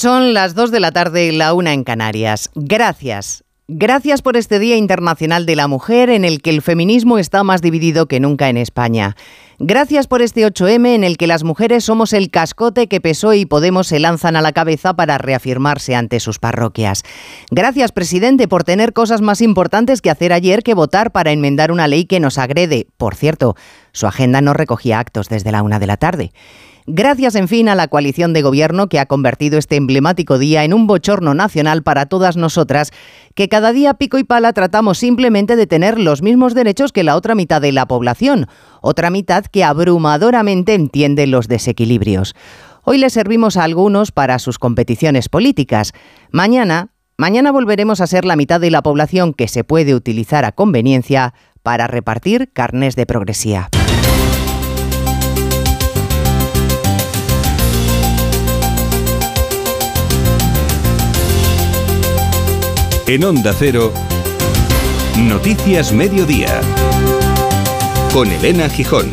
Son las 2 de la tarde, la una en Canarias. Gracias. Gracias por este Día Internacional de la Mujer en el que el feminismo está más dividido que nunca en España. Gracias por este 8M en el que las mujeres somos el cascote que PSOE y Podemos se lanzan a la cabeza para reafirmarse ante sus parroquias. Gracias, presidente, por tener cosas más importantes que hacer ayer que votar para enmendar una ley que nos agrede. Por cierto, su agenda no recogía actos desde la una de la tarde. Gracias, en fin, a la coalición de gobierno que ha convertido este emblemático día en un bochorno nacional para todas nosotras, que cada día pico y pala tratamos simplemente de tener los mismos derechos que la otra mitad de la población, otra mitad que abrumadoramente entiende los desequilibrios. Hoy le servimos a algunos para sus competiciones políticas. Mañana, mañana volveremos a ser la mitad de la población que se puede utilizar a conveniencia para repartir carnes de progresía. En Onda Cero, Noticias Mediodía, con Elena Gijón.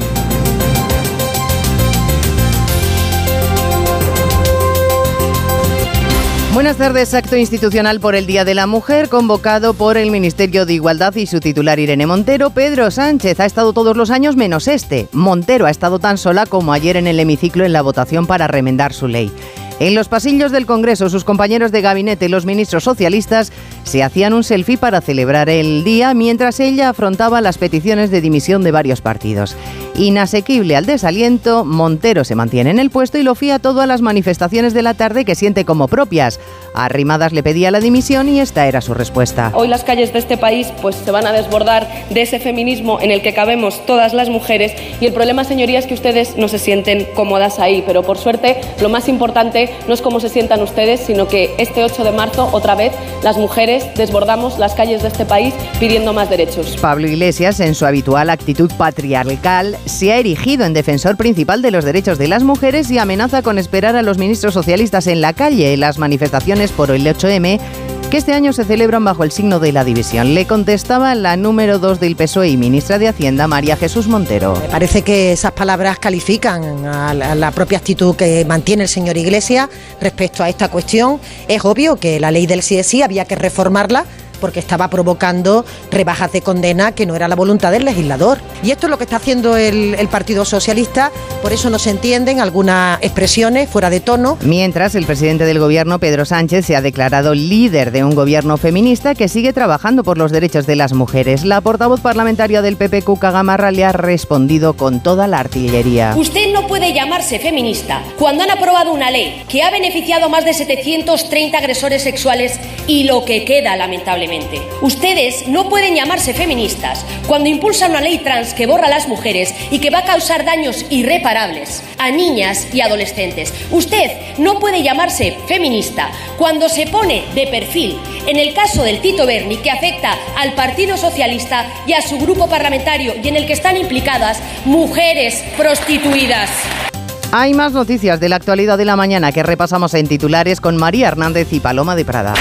Buenas tardes, acto institucional por el Día de la Mujer, convocado por el Ministerio de Igualdad y su titular Irene Montero. Pedro Sánchez ha estado todos los años menos este. Montero ha estado tan sola como ayer en el hemiciclo en la votación para remendar su ley. En los pasillos del Congreso, sus compañeros de gabinete y los ministros socialistas se hacían un selfie para celebrar el día mientras ella afrontaba las peticiones de dimisión de varios partidos. Inasequible al desaliento, Montero se mantiene en el puesto y lo fía todo a las manifestaciones de la tarde que siente como propias. Arrimadas le pedía la dimisión y esta era su respuesta. Hoy las calles de este país pues se van a desbordar de ese feminismo en el que cabemos todas las mujeres y el problema, señorías, es que ustedes no se sienten cómodas ahí, pero por suerte lo más importante no es cómo se sientan ustedes, sino que este 8 de marzo, otra vez, las mujeres desbordamos las calles de este país pidiendo más derechos. Pablo Iglesias, en su habitual actitud patriarcal, se ha erigido en defensor principal de los derechos de las mujeres y amenaza con esperar a los ministros socialistas en la calle las manifestaciones por el 8M que este año se celebran bajo el signo de la división. Le contestaba la número 2 del PSOE y ministra de Hacienda, María Jesús Montero. Me parece que esas palabras califican a la propia actitud que mantiene el señor Iglesias respecto a esta cuestión. Es obvio que la ley del sí había que reformarla porque estaba provocando rebajas de condena que no era la voluntad del legislador. Y esto es lo que está haciendo el, Partido Socialista, por eso no se entienden algunas expresiones fuera de tono. Mientras, el presidente del gobierno, Pedro Sánchez, se ha declarado líder de un gobierno feminista que sigue trabajando por los derechos de las mujeres. La portavoz parlamentaria del PP, Cuca Gamarra, le ha respondido con toda la artillería. Usted no puede llamarse feminista cuando han aprobado una ley que ha beneficiado a más de 730 agresores sexuales y lo que queda, lamentablemente Ustedes no pueden llamarse feministas cuando impulsan una ley trans que borra a las mujeres y que va a causar daños irreparables a niñas y adolescentes. Usted no puede llamarse feminista cuando se pone de perfil en el caso del Tito Berni que afecta al Partido Socialista y a su grupo parlamentario y en el que están implicadas mujeres prostituidas. Hay más noticias de la actualidad de la mañana que repasamos en titulares con María Hernández y Paloma de Prada.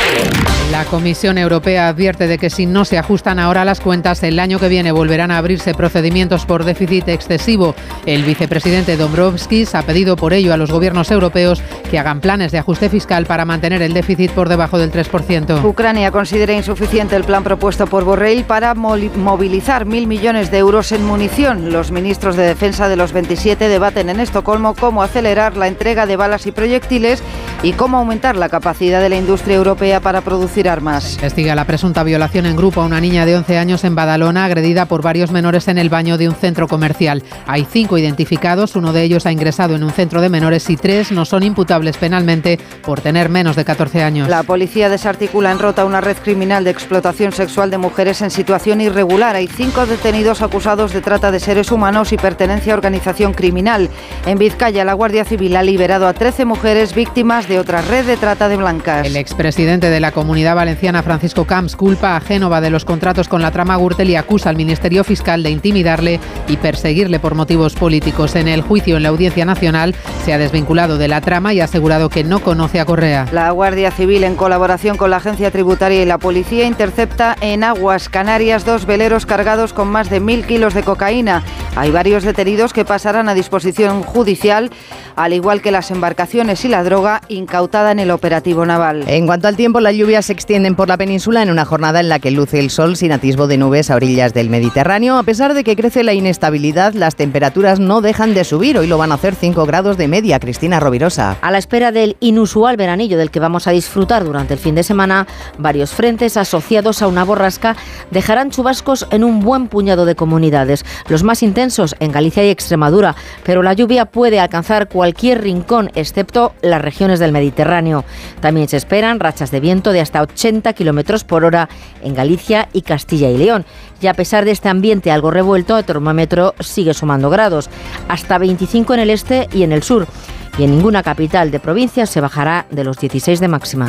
La Comisión Europea advierte de que si no se ajustan ahora las cuentas, el año que viene volverán a abrirse procedimientos por déficit excesivo. El vicepresidente Dombrovskis ha pedido por ello a los gobiernos europeos que hagan planes de ajuste fiscal para mantener el déficit por debajo del 3%. Ucrania considera insuficiente el plan propuesto por Borrell para movilizar mil millones de euros en munición. Los ministros de defensa de los 27 debaten en Estocolmo cómo acelerar la entrega de balas y proyectiles y cómo aumentar la capacidad de la industria europea para producir armas. Investiga la presunta violación en grupo a una niña de 11 años en Badalona, agredida por varios menores en el baño de un centro comercial. Hay cinco identificados, uno de ellos ha ingresado en un centro de menores y tres no son imputables penalmente por tener menos de 14 años. La policía desarticula en Rota una red criminal de explotación sexual de mujeres en situación irregular. Hay cinco detenidos acusados de trata de seres humanos y pertenencia a organización criminal. En Vizcaya, la Guardia Civil ha liberado a 13 mujeres víctimas de otra red de trata de blancas. El expresidente de la Comunidad Valenciana, Francisco Camps, culpa a Génova de los contratos con la trama Gürtel y acusa al Ministerio Fiscal de intimidarle y perseguirle por motivos políticos. En el juicio en la Audiencia Nacional se ha desvinculado de la trama y ha asegurado que no conoce a Correa. La Guardia Civil, en colaboración con la Agencia Tributaria y la Policía, intercepta en aguas canarias dos veleros cargados con más de mil kilos de cocaína. Hay varios detenidos que pasarán a disposición judicial, al igual que las embarcaciones y la droga incautada en el operativo naval. En cuanto al tiempo, las lluvias se extienden por la península en una jornada en la que luce el sol sin atisbo de nubes a orillas del Mediterráneo. A pesar de que crece la inestabilidad, las temperaturas no dejan de subir. Hoy lo van a hacer 5 grados de media. Cristina Rovirosa. A la espera del inusual veranillo del que vamos a disfrutar durante el fin de semana, varios frentes asociados a una borrasca dejarán chubascos en un buen puñado de comunidades. Los más intensos en Galicia y Extremadura, pero la lluvia puede alcanzar cualquier rincón excepto las regiones del Mediterráneo. También se esperan rachas de viento de hasta 80 kilómetros por hora en Galicia y Castilla y León. Y a pesar de este ambiente algo revuelto, el termómetro sigue sumando grados, hasta 25 en el este y en el sur. Y en ninguna capital de provincia se bajará de los 16 de máxima.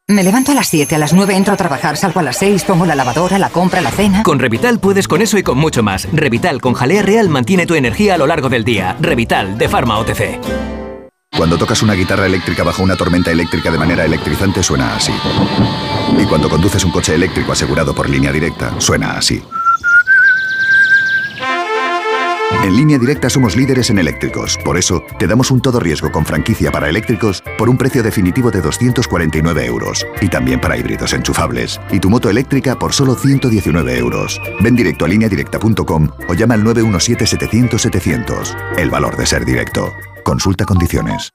Me levanto a las 7, a las 9 entro a trabajar, salgo a las 6, pongo la lavadora, la compra, la cena. Con Revital puedes con eso y con mucho más. Revital con jalea real mantiene tu energía a lo largo del día. Revital de Pharma OTC. Cuando tocas una guitarra eléctrica bajo una tormenta eléctrica de manera electrizante suena así. Y cuando conduces un coche eléctrico asegurado por línea directa, suena así. En línea directa somos líderes en eléctricos. Por eso, te damos un todo riesgo con franquicia para eléctricos por un precio definitivo de 249 euros. Y también para híbridos enchufables. Y tu moto eléctrica por solo 119 euros. Ven directo a lineadirecta.com o llama al 917-700-700. El valor de ser directo. Consulta condiciones.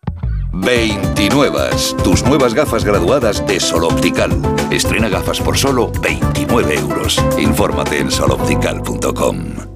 29. Tus nuevas gafas graduadas de Sol Optical. Estrena gafas por solo 29 euros. Infórmate en soloptical.com.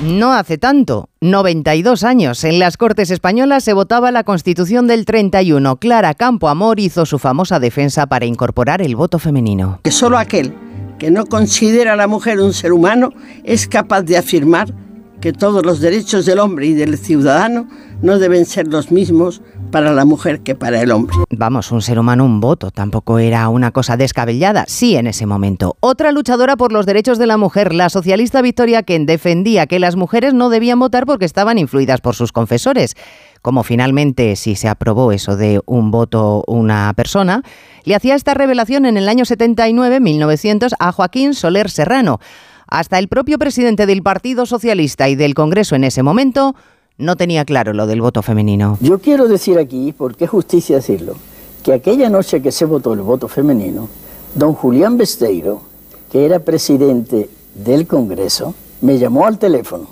No hace tanto, 92 años, en las Cortes Españolas se votaba la Constitución del 31. Clara Campoamor hizo su famosa defensa para incorporar el voto femenino. Que solo aquel que no considera a la mujer un ser humano es capaz de afirmar que todos los derechos del hombre y del ciudadano no deben ser los mismos para la mujer que para el hombre. Vamos, un ser humano, un voto, tampoco era una cosa descabellada, sí en ese momento. Otra luchadora por los derechos de la mujer, la socialista Victoria Ken, defendía que las mujeres no debían votar porque estaban influidas por sus confesores. Como finalmente, si se aprobó eso de un voto una persona, le hacía esta revelación en el año 79, 1900, a Joaquín Soler Serrano. Hasta el propio presidente del Partido Socialista y del Congreso en ese momento no tenía claro lo del voto femenino. Yo quiero decir aquí, porque es justicia decirlo, que aquella noche que se votó el voto femenino, don Julián Besteiro, que era presidente del Congreso, me llamó al teléfono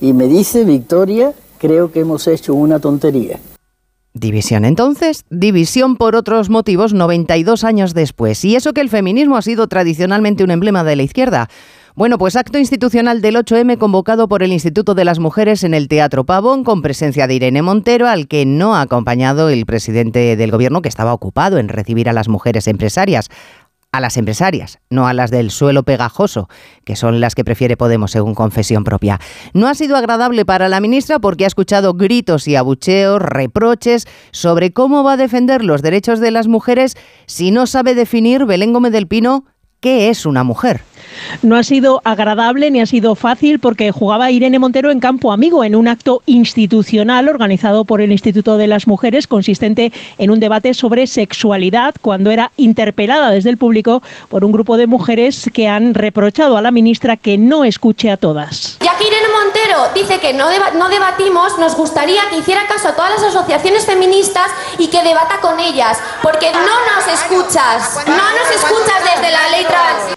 y me dice, Victoria, creo que hemos hecho una tontería. División entonces, división por otros motivos 92 años después. Y eso que el feminismo ha sido tradicionalmente un emblema de la izquierda. Bueno, pues acto institucional del 8M convocado por el Instituto de las Mujeres en el Teatro Pavón con presencia de Irene Montero, al que no ha acompañado el presidente del gobierno que estaba ocupado en recibir a las mujeres empresarias a las empresarias, no a las del suelo pegajoso, que son las que prefiere Podemos según confesión propia. No ha sido agradable para la ministra porque ha escuchado gritos y abucheos, reproches sobre cómo va a defender los derechos de las mujeres si no sabe definir Belén Gómez del Pino qué es una mujer. No ha sido agradable ni ha sido fácil porque jugaba Irene Montero en campo amigo en un acto institucional organizado por el Instituto de las Mujeres consistente en un debate sobre sexualidad cuando era interpelada desde el público por un grupo de mujeres que han reprochado a la ministra que no escuche a todas. Ya que Irene Montero dice que no, no debatimos, nos gustaría que hiciera caso a todas las asociaciones feministas y que debata con ellas, porque no nos escuchas, no nos escuchas desde la ley trans.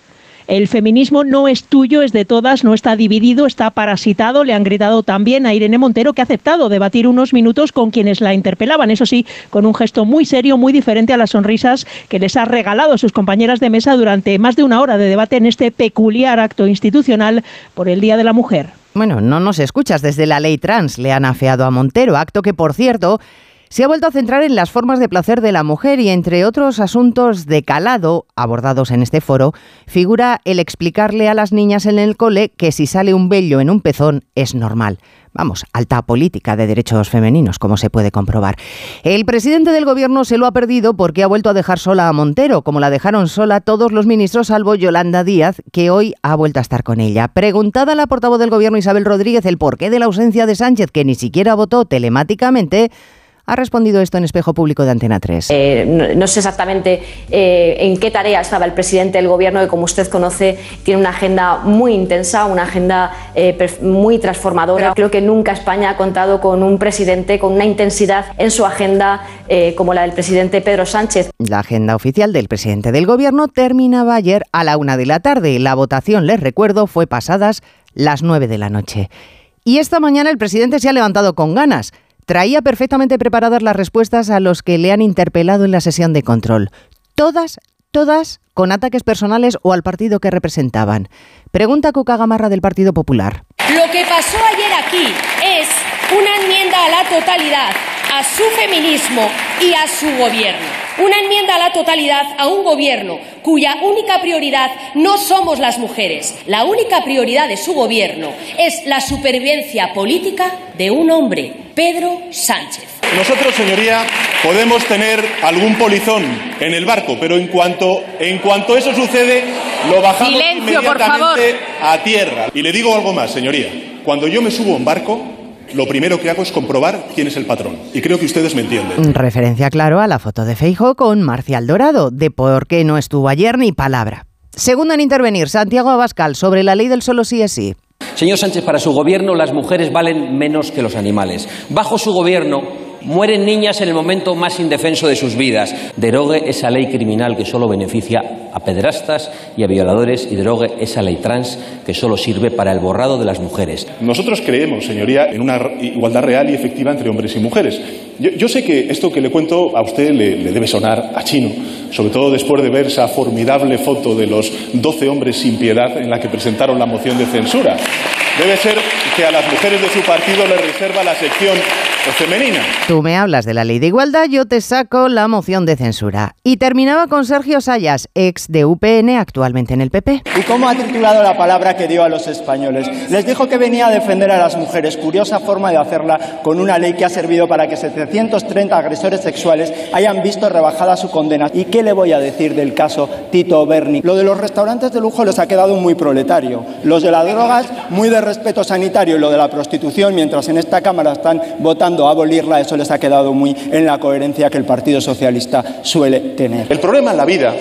El feminismo no es tuyo, es de todas, no está dividido, está parasitado. Le han gritado también a Irene Montero que ha aceptado debatir unos minutos con quienes la interpelaban, eso sí, con un gesto muy serio, muy diferente a las sonrisas que les ha regalado a sus compañeras de mesa durante más de una hora de debate en este peculiar acto institucional por el Día de la Mujer. Bueno, no nos escuchas desde la ley trans, le han afeado a Montero, acto que, por cierto, se ha vuelto a centrar en las formas de placer de la mujer y entre otros asuntos de calado abordados en este foro, figura el explicarle a las niñas en el cole que si sale un vello en un pezón es normal. Vamos, alta política de derechos femeninos, como se puede comprobar. El presidente del gobierno se lo ha perdido porque ha vuelto a dejar sola a Montero, como la dejaron sola todos los ministros, salvo Yolanda Díaz, que hoy ha vuelto a estar con ella. Preguntada la portavoz del gobierno Isabel Rodríguez el porqué de la ausencia de Sánchez, que ni siquiera votó telemáticamente, ha respondido esto en Espejo Público de Antena 3. Eh, no, sé exactamente eh, en qué tarea estaba el presidente del Gobierno, que como usted conoce tiene una agenda muy intensa, una agenda eh, muy transformadora. Creo que nunca España ha contado con un presidente con una intensidad en su agenda como la del presidente Pedro Sánchez. La agenda oficial del presidente del Gobierno terminaba ayer a la una de la tarde. La votación, les recuerdo, fue pasadas las nueve de la noche. Y esta mañana el presidente se ha levantado con ganas traía perfectamente preparadas las respuestas a los que le han interpelado en la sesión de control. Todas, todas con ataques personales o al partido que representaban. Pregunta Cuca Gamarra del Partido Popular. Lo que pasó ayer aquí es una enmienda a la totalidad a su feminismo y a su gobierno. Una enmienda a la totalidad a un gobierno cuya única prioridad no somos las mujeres. La única prioridad de su gobierno es la supervivencia política de un hombre, Pedro Sánchez. Nosotros, señoría, podemos tener algún polizón en el barco, pero en cuanto, en cuanto eso sucede, lo bajamos inmediatamente a tierra. Y le digo algo más, señoría. Cuando yo me subo a un barco, lo primero que hago es comprobar quién es el patrón. Y creo que ustedes me entienden. Referencia, claro, a la foto de Feijo con Marcial Dorado, de por qué no estuvo ayer ni palabra. Segundo en intervenir, Santiago Abascal, sobre la ley del solo sí es sí. Señor Sánchez, para su gobierno las mujeres valen menos que los animales. Bajo su gobierno mueren niñas en el momento más indefenso de sus vidas. Derogue esa ley criminal que solo beneficia a pederastas y a violadores y derogue esa ley trans que solo sirve para el borrado de las mujeres. Nosotros creemos, señoría, en una igualdad real y efectiva entre hombres y mujeres. Yo, sé que esto que le cuento a usted le, debe sonar a chino, sobre todo después de ver esa formidable foto de los 12 hombres sin piedad en la que presentaron la moción de censura. Debe ser que a las mujeres de su partido les reserva la sección femenina. Tú me hablas de la ley de igualdad, yo te saco la moción de censura. Y terminaba con Sergio Sayas, ex de UPN, actualmente en el PP. ¿Y cómo ha titulado la palabra que dio a los españoles? Les dijo que venía a defender a las mujeres. Curiosa forma de hacerla con una ley que ha servido para que 730 agresores sexuales hayan visto rebajada su condena. ¿Y qué le voy a decir del caso Tito Berni? Lo de los restaurantes de lujo les ha quedado muy proletario. Los de las drogas, muy de respeto sanitario. Y lo de la prostitución, mientras en esta Cámara están votando abolirla, eso les ha quedado muy en la coherencia que el Partido Socialista suele tener. El problema en la vida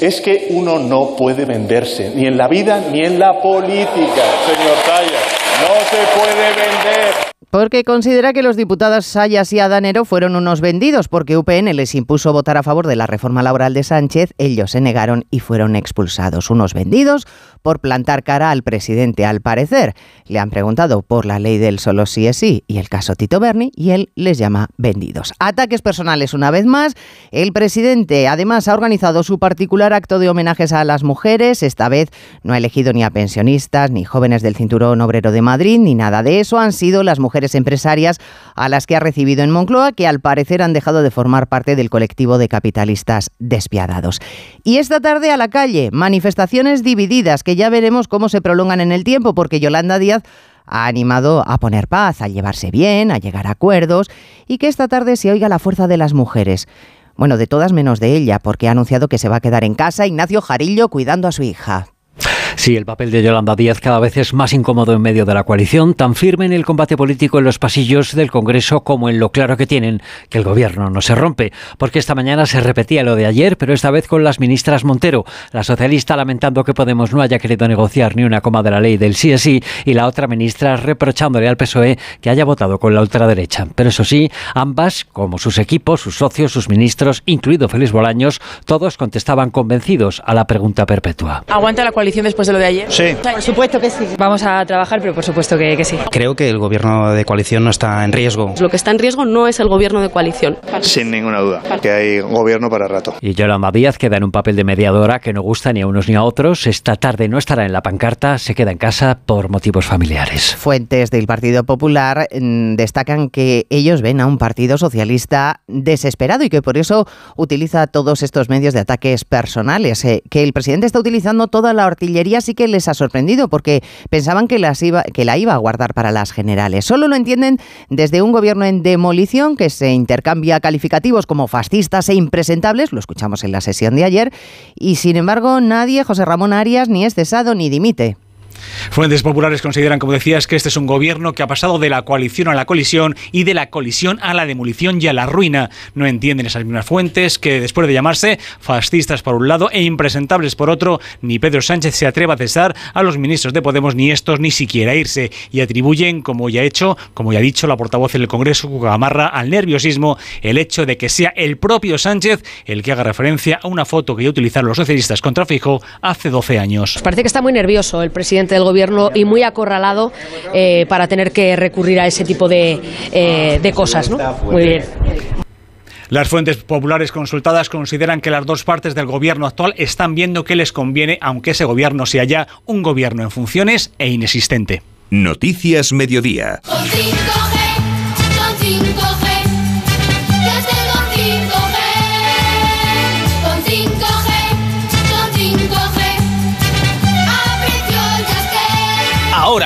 es que uno no puede venderse, ni en la vida ni en la política, señor Talla. No se puede vender porque considera que los diputados Sayas y Adanero fueron unos vendidos porque UPN les impuso votar a favor de la reforma laboral de Sánchez, ellos se negaron y fueron expulsados. Unos vendidos por plantar cara al presidente, al parecer. Le han preguntado por la ley del solo sí es sí y el caso Tito Berni y él les llama vendidos. Ataques personales una vez más. El presidente además ha organizado su particular acto de homenajes a las mujeres. Esta vez no ha elegido ni a pensionistas, ni jóvenes del cinturón obrero de Madrid, ni nada de eso. Han sido las mujeres empresarias a las que ha recibido en Moncloa, que al parecer han dejado de formar parte del colectivo de capitalistas despiadados. Y esta tarde a la calle, manifestaciones divididas que ya veremos cómo se prolongan en el tiempo, porque Yolanda Díaz ha animado a poner paz, a llevarse bien, a llegar a acuerdos y que esta tarde se oiga la fuerza de las mujeres. Bueno, de todas menos de ella, porque ha anunciado que se va a quedar en casa Ignacio Jarillo cuidando a su hija. Sí, el papel de Yolanda Díaz cada vez es más incómodo en medio de la coalición, tan firme en el combate político en los pasillos del Congreso como en lo claro que tienen que el gobierno no se rompe. Porque esta mañana se repetía lo de ayer, pero esta vez con las ministras Montero, la socialista lamentando que Podemos no haya querido negociar ni una coma de la ley del sí es sí, y la otra ministra reprochándole al PSOE que haya votado con la ultraderecha. Pero eso sí, ambas, como sus equipos, sus socios, sus ministros, incluido Félix Bolaños, todos contestaban convencidos a la pregunta perpetua. ¿Aguanta la coalición después de lo de ayer? Sí. Por supuesto que sí. Vamos a trabajar, pero por supuesto que, que sí. Creo que el gobierno de coalición no está en riesgo. Lo que está en riesgo no es el gobierno de coalición. Sin ninguna duda, que hay gobierno para rato. Y Yolanda Díaz queda en un papel de mediadora que no gusta ni a unos ni a otros. Esta tarde no estará en la pancarta, se queda en casa por motivos familiares. Fuentes del Partido Popular mm, destacan que ellos ven a un partido socialista desesperado y que por eso utiliza todos estos medios de ataques personales. Eh, que el presidente está utilizando toda la artillería sí que les ha sorprendido porque pensaban que, las iba, que la iba a guardar para las generales. Solo lo entienden desde un gobierno en demolición que se intercambia calificativos como fascistas e impresentables, lo escuchamos en la sesión de ayer, y sin embargo nadie, José Ramón Arias, ni es cesado ni dimite. Fuentes populares consideran, como decías, que este es un gobierno que ha pasado de la coalición a la colisión y de la colisión a la demolición y a la ruina. No entienden esas mismas fuentes que después de llamarse fascistas por un lado e impresentables por otro, ni Pedro Sánchez se atreva a cesar a los ministros de Podemos ni estos ni siquiera irse y atribuyen, como ya ha hecho, como ya ha dicho la portavoz en el Congreso, Cucamarra, al nerviosismo el hecho de que sea el propio Sánchez el que haga referencia a una foto que ya utilizaron los socialistas contra Fijo hace 12 años. Parece que está muy nervioso el presidente del gobierno y muy acorralado eh, para tener que recurrir a ese tipo de, eh, de cosas. ¿no? Muy bien. Las fuentes populares consultadas consideran que las dos partes del gobierno actual están viendo que les conviene, aunque ese gobierno sea ya un gobierno en funciones e inexistente. Noticias Mediodía.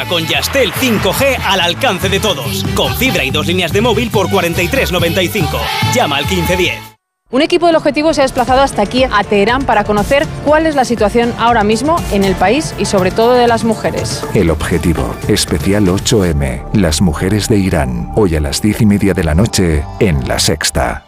Con Yastel 5G al alcance de todos. Con fibra y dos líneas de móvil por 43.95. Llama al 1510. Un equipo del objetivo se ha desplazado hasta aquí, a Teherán, para conocer cuál es la situación ahora mismo en el país y sobre todo de las mujeres. El objetivo, especial 8M, las mujeres de Irán, hoy a las diez y media de la noche, en La Sexta.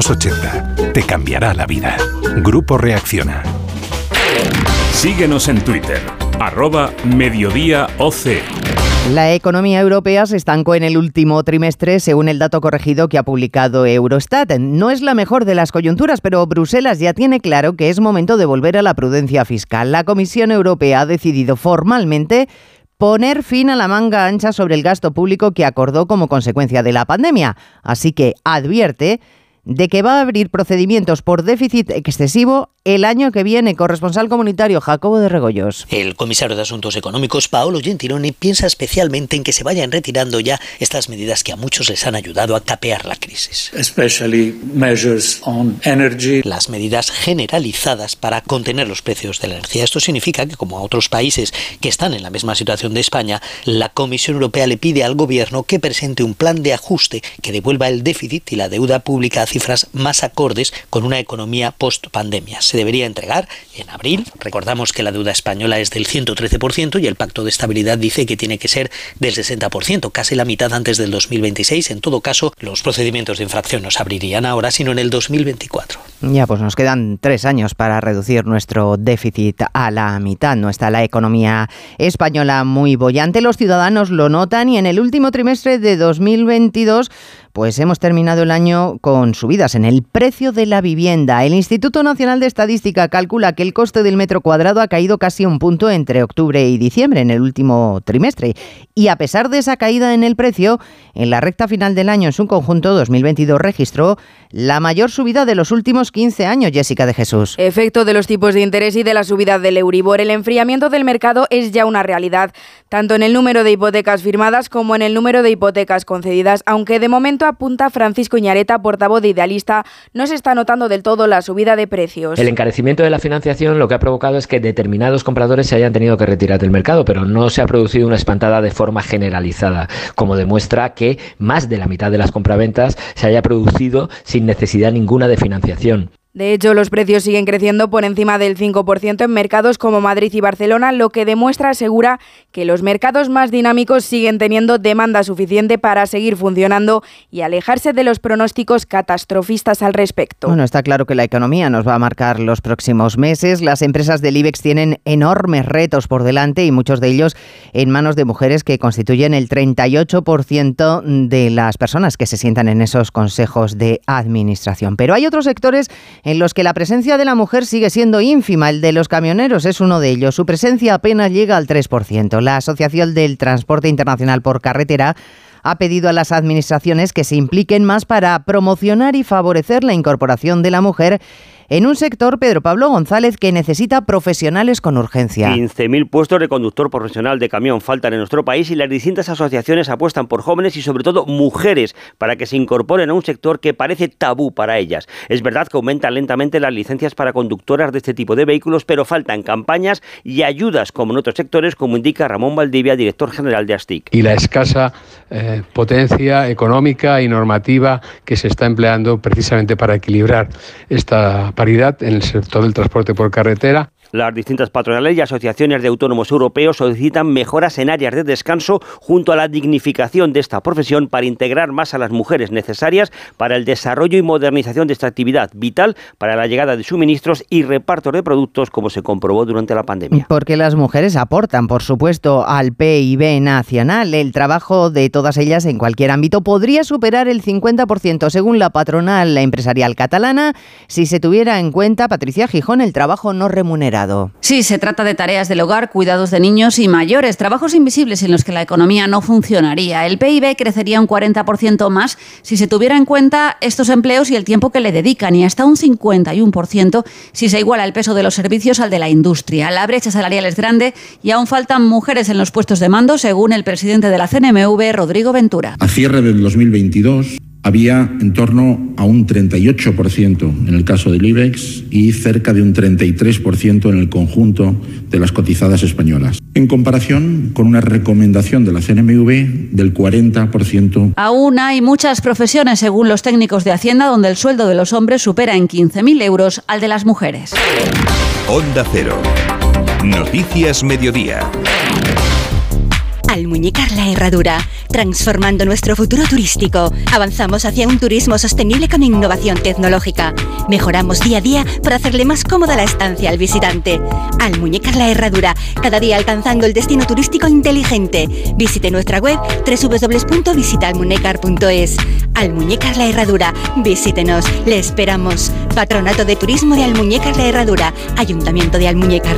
Te cambiará la vida. Grupo Reacciona. Síguenos en Twitter, arroba Mediodía OC. La economía europea se estancó en el último trimestre según el dato corregido que ha publicado Eurostat. No es la mejor de las coyunturas, pero Bruselas ya tiene claro que es momento de volver a la prudencia fiscal. La Comisión Europea ha decidido formalmente poner fin a la manga ancha sobre el gasto público que acordó como consecuencia de la pandemia. Así que advierte de que va a abrir procedimientos por déficit excesivo el año que viene. Corresponsal comunitario Jacobo de Regoyos. El comisario de Asuntos Económicos, Paolo Gentiloni, piensa especialmente en que se vayan retirando ya estas medidas que a muchos les han ayudado a capear la crisis. Las medidas generalizadas para contener los precios de la energía. Esto significa que, como a otros países que están en la misma situación de España, la Comisión Europea le pide al gobierno que presente un plan de ajuste que devuelva el déficit y la deuda pública cifras más acordes con una economía post-pandemia se debería entregar en abril. Recordamos que la deuda española es del 113% y el Pacto de Estabilidad dice que tiene que ser del 60%, casi la mitad antes del 2026. En todo caso, los procedimientos de infracción no se abrirían ahora, sino en el 2024. Ya, pues nos quedan tres años para reducir nuestro déficit a la mitad. No está la economía española muy bollante. Los ciudadanos lo notan y en el último trimestre de 2022 pues hemos terminado el año con subidas en el precio de la vivienda. El Instituto Nacional de Estadística calcula que el coste del metro cuadrado ha caído casi un punto entre octubre y diciembre en el último trimestre. Y a pesar de esa caída en el precio, en la recta final del año en su conjunto 2022 registró la mayor subida de los últimos 15 años, Jessica de Jesús. Efecto de los tipos de interés y de la subida del Euribor, el enfriamiento del mercado es ya una realidad, tanto en el número de hipotecas firmadas como en el número de hipotecas concedidas, aunque de momento apunta Francisco Iñareta, portavoz de Idealista, no se está notando del todo la subida de precios. El encarecimiento de la financiación lo que ha provocado es que determinados compradores se hayan tenido que retirar del mercado, pero no se ha producido una espantada de forma generalizada, como demuestra que más de la mitad de las compraventas se haya producido sin necesidad ninguna de financiación. De hecho, los precios siguen creciendo por encima del 5% en mercados como Madrid y Barcelona, lo que demuestra, asegura, que los mercados más dinámicos siguen teniendo demanda suficiente para seguir funcionando y alejarse de los pronósticos catastrofistas al respecto. Bueno, está claro que la economía nos va a marcar los próximos meses. Las empresas del IBEX tienen enormes retos por delante y muchos de ellos en manos de mujeres que constituyen el 38% de las personas que se sientan en esos consejos de administración. Pero hay otros sectores en los que la presencia de la mujer sigue siendo ínfima. El de los camioneros es uno de ellos. Su presencia apenas llega al 3%. La Asociación del Transporte Internacional por Carretera ha pedido a las administraciones que se impliquen más para promocionar y favorecer la incorporación de la mujer en un sector, Pedro Pablo González, que necesita profesionales con urgencia. 15.000 puestos de conductor profesional de camión faltan en nuestro país y las distintas asociaciones apuestan por jóvenes y sobre todo mujeres para que se incorporen a un sector que parece tabú para ellas. Es verdad que aumentan lentamente las licencias para conductoras de este tipo de vehículos, pero faltan campañas y ayudas como en otros sectores, como indica Ramón Valdivia, director general de ASTIC. Y la escasa eh, potencia económica y normativa que se está empleando precisamente para equilibrar esta paridad en el sector del transporte por carretera. Las distintas patronales y asociaciones de autónomos europeos solicitan mejoras en áreas de descanso junto a la dignificación de esta profesión para integrar más a las mujeres necesarias para el desarrollo y modernización de esta actividad vital para la llegada de suministros y reparto de productos como se comprobó durante la pandemia. Porque las mujeres aportan, por supuesto, al PIB nacional. El trabajo de todas ellas en cualquier ámbito podría superar el 50% según la patronal empresarial catalana si se tuviera en cuenta, Patricia Gijón, el trabajo no remunerado. Sí, se trata de tareas del hogar, cuidados de niños y mayores, trabajos invisibles en los que la economía no funcionaría. El PIB crecería un 40% más si se tuviera en cuenta estos empleos y el tiempo que le dedican, y hasta un 51% si se iguala el peso de los servicios al de la industria. La brecha salarial es grande y aún faltan mujeres en los puestos de mando, según el presidente de la CNMV, Rodrigo Ventura. A cierre del 2022 había en torno a un 38% en el caso del IBEX y cerca de un 33% en el conjunto de las cotizadas españolas, en comparación con una recomendación de la CNMV del 40%. Aún hay muchas profesiones, según los técnicos de Hacienda, donde el sueldo de los hombres supera en 15.000 euros al de las mujeres. Onda Cero. Noticias Mediodía. Almuñécar la Herradura, transformando nuestro futuro turístico. Avanzamos hacia un turismo sostenible con innovación tecnológica. Mejoramos día a día para hacerle más cómoda la estancia al visitante. Almuñécar la Herradura, cada día alcanzando el destino turístico inteligente. Visite nuestra web www.visitaalmuñécar.es. Almuñécar la Herradura, visítenos, le esperamos. Patronato de Turismo de Almuñécar la Herradura, Ayuntamiento de Almuñécar.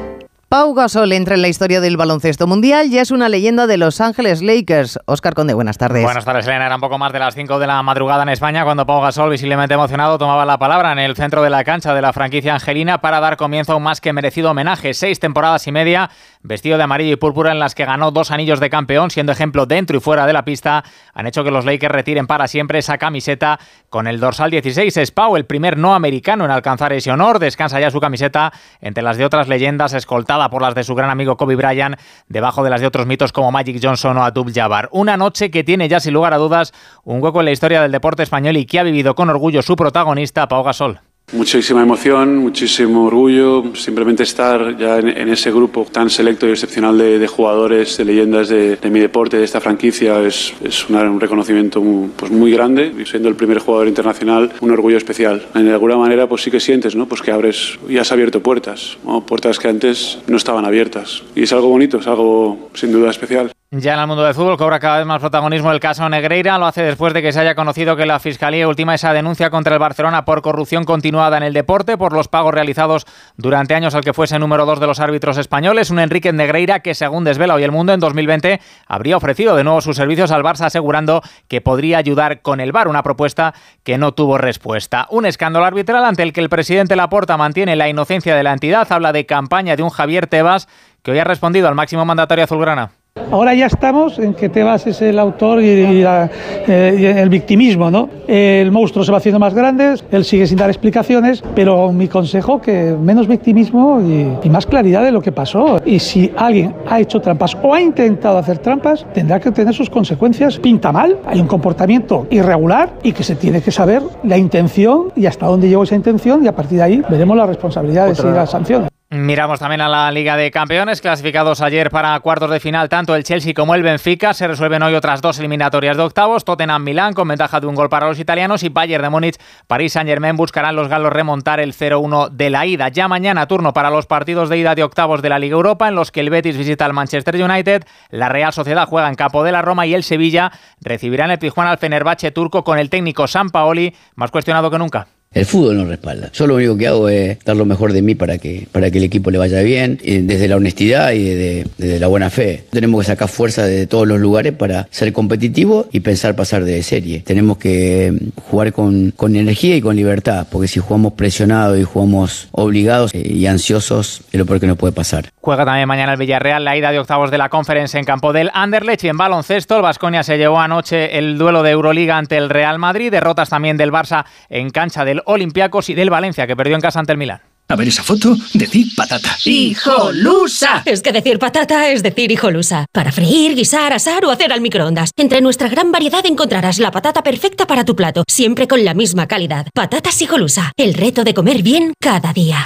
Pau Gasol entra en la historia del baloncesto mundial, ya es una leyenda de Los Ángeles Lakers. Oscar Conde, buenas tardes. Buenas tardes, Elena. Era un poco más de las 5 de la madrugada en España cuando Pau Gasol, visiblemente emocionado, tomaba la palabra en el centro de la cancha de la franquicia angelina para dar comienzo a un más que merecido homenaje. Seis temporadas y media, vestido de amarillo y púrpura en las que ganó dos anillos de campeón, siendo ejemplo dentro y fuera de la pista, han hecho que los Lakers retiren para siempre esa camiseta con el dorsal 16. Es Pau, el primer no americano en alcanzar ese honor. Descansa ya su camiseta entre las de otras leyendas, escoltada por las de su gran amigo Kobe Bryant, debajo de las de otros mitos como Magic Johnson o Abdul Jabbar. Una noche que tiene ya sin lugar a dudas un hueco en la historia del deporte español y que ha vivido con orgullo su protagonista, Pau Gasol. Muchísima emoción, muchísimo orgullo, simplemente estar ya en, ese grupo tan selecto y excepcional de, jugadores, de leyendas de, mi deporte, de esta franquicia, es, un reconocimiento muy, pues muy grande y siendo el primer jugador internacional, un orgullo especial. De alguna manera, pues sí que sientes, ¿no? Pues que abres y has abierto puertas, puertas que antes no estaban abiertas. Y es algo bonito, es algo sin duda especial. Ya en el mundo del fútbol cobra cada vez más protagonismo el caso Negreira. Lo hace después de que se haya conocido que la Fiscalía ultima esa denuncia contra el Barcelona por corrupción continuada en el deporte, por los pagos realizados durante años al que fuese número dos de los árbitros españoles. Un Enrique Negreira que, según desvela hoy el mundo, en 2020 habría ofrecido de nuevo sus servicios al Barça, asegurando que podría ayudar con el VAR, una propuesta que no tuvo respuesta. Un escándalo arbitral ante el que el presidente Laporta mantiene la inocencia de la entidad. Habla de campaña de un Javier Tebas que hoy ha respondido al máximo mandatario azulgrana. Ahora ya estamos en que Tebas es el autor y, eh, el victimismo, ¿no? El monstruo se va haciendo más grande, él sigue sin dar explicaciones, pero mi consejo que menos victimismo y, más claridad de lo que pasó. Y si alguien ha hecho trampas o ha intentado hacer trampas, tendrá que tener sus consecuencias. Pinta mal, hay un comportamiento irregular y que se tiene que saber la intención y hasta dónde llegó esa intención y a partir de ahí veremos las responsabilidades y las sanciones. Miramos también a la Liga de Campeones, clasificados ayer para cuartos de final tanto el Chelsea como el Benfica. Se resuelven hoy otras dos eliminatorias de octavos. Tottenham-Milán con ventaja de un gol para los italianos y Bayern de Múnich, París Saint-Germain buscarán los galos remontar el 0-1 de la ida. Ya mañana turno para los partidos de ida de octavos de la Liga Europa en los que el Betis visita al Manchester United, la Real Sociedad juega en Capo de la Roma y el Sevilla recibirán el Tijuana al Fenerbahce turco con el técnico San Paoli más cuestionado que nunca. El fútbol nos respalda. Yo lo único que hago es dar lo mejor de mí para que, para que el equipo le vaya bien, desde la honestidad y desde, la buena fe. Tenemos que sacar fuerza de todos los lugares para ser competitivos y pensar pasar de serie. Tenemos que mm, jugar con, con energía y con libertad, porque si jugamos presionados y jugamos obligados eh, y ansiosos, es lo peor que nos puede pasar. Juega también mañana el Villarreal la ida de octavos de la Conference en campo del Anderlecht y en baloncesto el Vasconia se llevó anoche el duelo de Euroliga ante el Real Madrid, derrotas también del Barça en cancha del Olympiacos y del Valencia, que perdió en casa ante el Milán. A ver esa foto, decir patata. ¡Hijolusa! Es que decir patata es decir hijolusa. Para freír, guisar, asar o hacer al microondas. Entre nuestra gran variedad encontrarás la patata perfecta para tu plato, siempre con la misma calidad. Patatas hijolusa, el reto de comer bien cada día.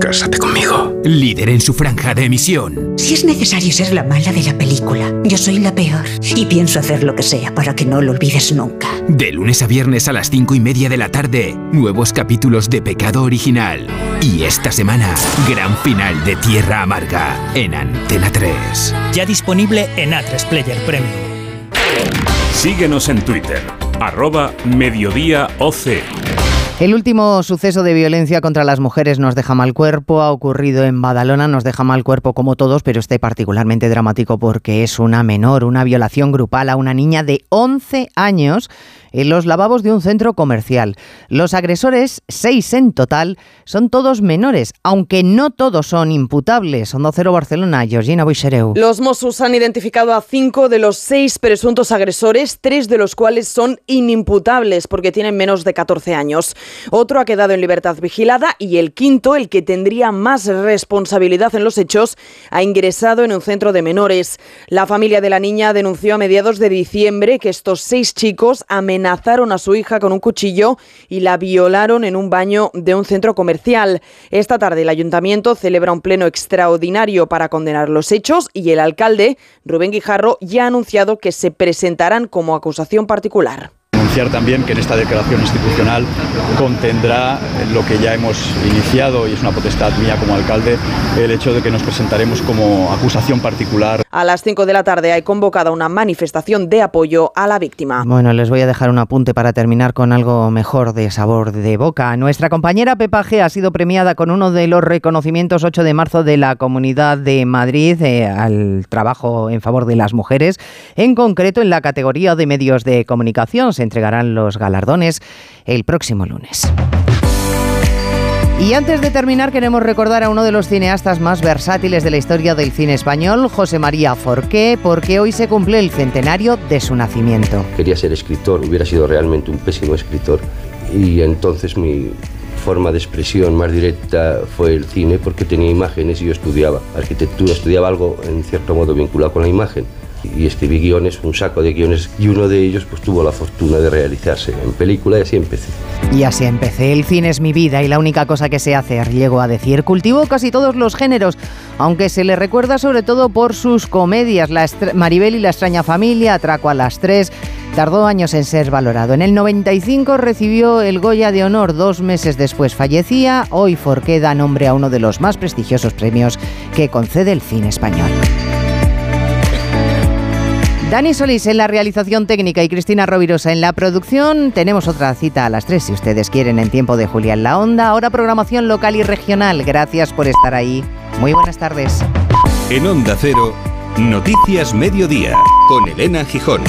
Cásate conmigo. Líder en su franja de emisión. Si es necesario ser la mala de la película, yo soy la peor. Y pienso hacer lo que sea para que no lo olvides nunca. De lunes a viernes a las cinco y media de la tarde, nuevos capítulos de Pecado Original. Y esta semana, gran final de Tierra Amarga en Antena 3. Ya disponible en A3 Player Premium. Síguenos en Twitter, arroba mediodíaoc. El último suceso de violencia contra las mujeres nos deja mal cuerpo, ha ocurrido en Badalona, nos deja mal cuerpo como todos, pero este particularmente dramático porque es una menor, una violación grupal a una niña de 11 años en los lavabos de un centro comercial. Los agresores, seis en total, son todos menores, aunque no todos son imputables. Son 0 Barcelona, Georgina Buixereu. Los Mossos han identificado a cinco de los seis presuntos agresores, tres de los cuales son inimputables porque tienen menos de 14 años. Otro ha quedado en libertad vigilada y el quinto, el que tendría más responsabilidad en los hechos, ha ingresado en un centro de menores. La familia de la niña denunció a mediados de diciembre que estos seis chicos amenazaron a su hija con un cuchillo y la violaron en un baño de un centro comercial. Esta tarde el ayuntamiento celebra un pleno extraordinario para condenar los hechos y el alcalde, Rubén Guijarro, ya ha anunciado que se presentarán como acusación particular también que en esta declaración institucional contendrá lo que ya hemos iniciado y es una potestad mía como alcalde, el hecho de que nos presentaremos como acusación particular. A las 5 de la tarde hay convocada una manifestación de apoyo a la víctima. Bueno, les voy a dejar un apunte para terminar con algo mejor de sabor de boca. Nuestra compañera Pepa G ha sido premiada con uno de los reconocimientos 8 de marzo de la Comunidad de Madrid eh, al trabajo en favor de las mujeres, en concreto en la categoría de medios de comunicación. Se entregarán los galardones el próximo lunes. Y antes de terminar queremos recordar a uno de los cineastas más versátiles de la historia del cine español, José María Forqué, porque hoy se cumple el centenario de su nacimiento. Quería ser escritor, hubiera sido realmente un pésimo escritor y entonces mi forma de expresión más directa fue el cine porque tenía imágenes y yo estudiaba arquitectura, estudiaba algo en cierto modo vinculado con la imagen y escribí guiones, un saco de guiones y uno de ellos pues tuvo la fortuna de realizarse en película y así empecé. Y así empecé, el cine es mi vida y la única cosa que sé hacer, llego a decir, cultivo casi todos los géneros, aunque se le recuerda sobre todo por sus comedias, la Maribel y la extraña familia, Atraco a las tres, tardó años en ser valorado. En el 95 recibió el Goya de Honor, dos meses después fallecía, hoy Forqué da nombre a uno de los más prestigiosos premios que concede el cine español. Dani Solís en la realización técnica y Cristina Rovirosa en la producción. Tenemos otra cita a las 3 si ustedes quieren en tiempo de Julia en la Onda. Ahora programación local y regional. Gracias por estar ahí. Muy buenas tardes. En Onda Cero, Noticias Mediodía con Elena Gijón.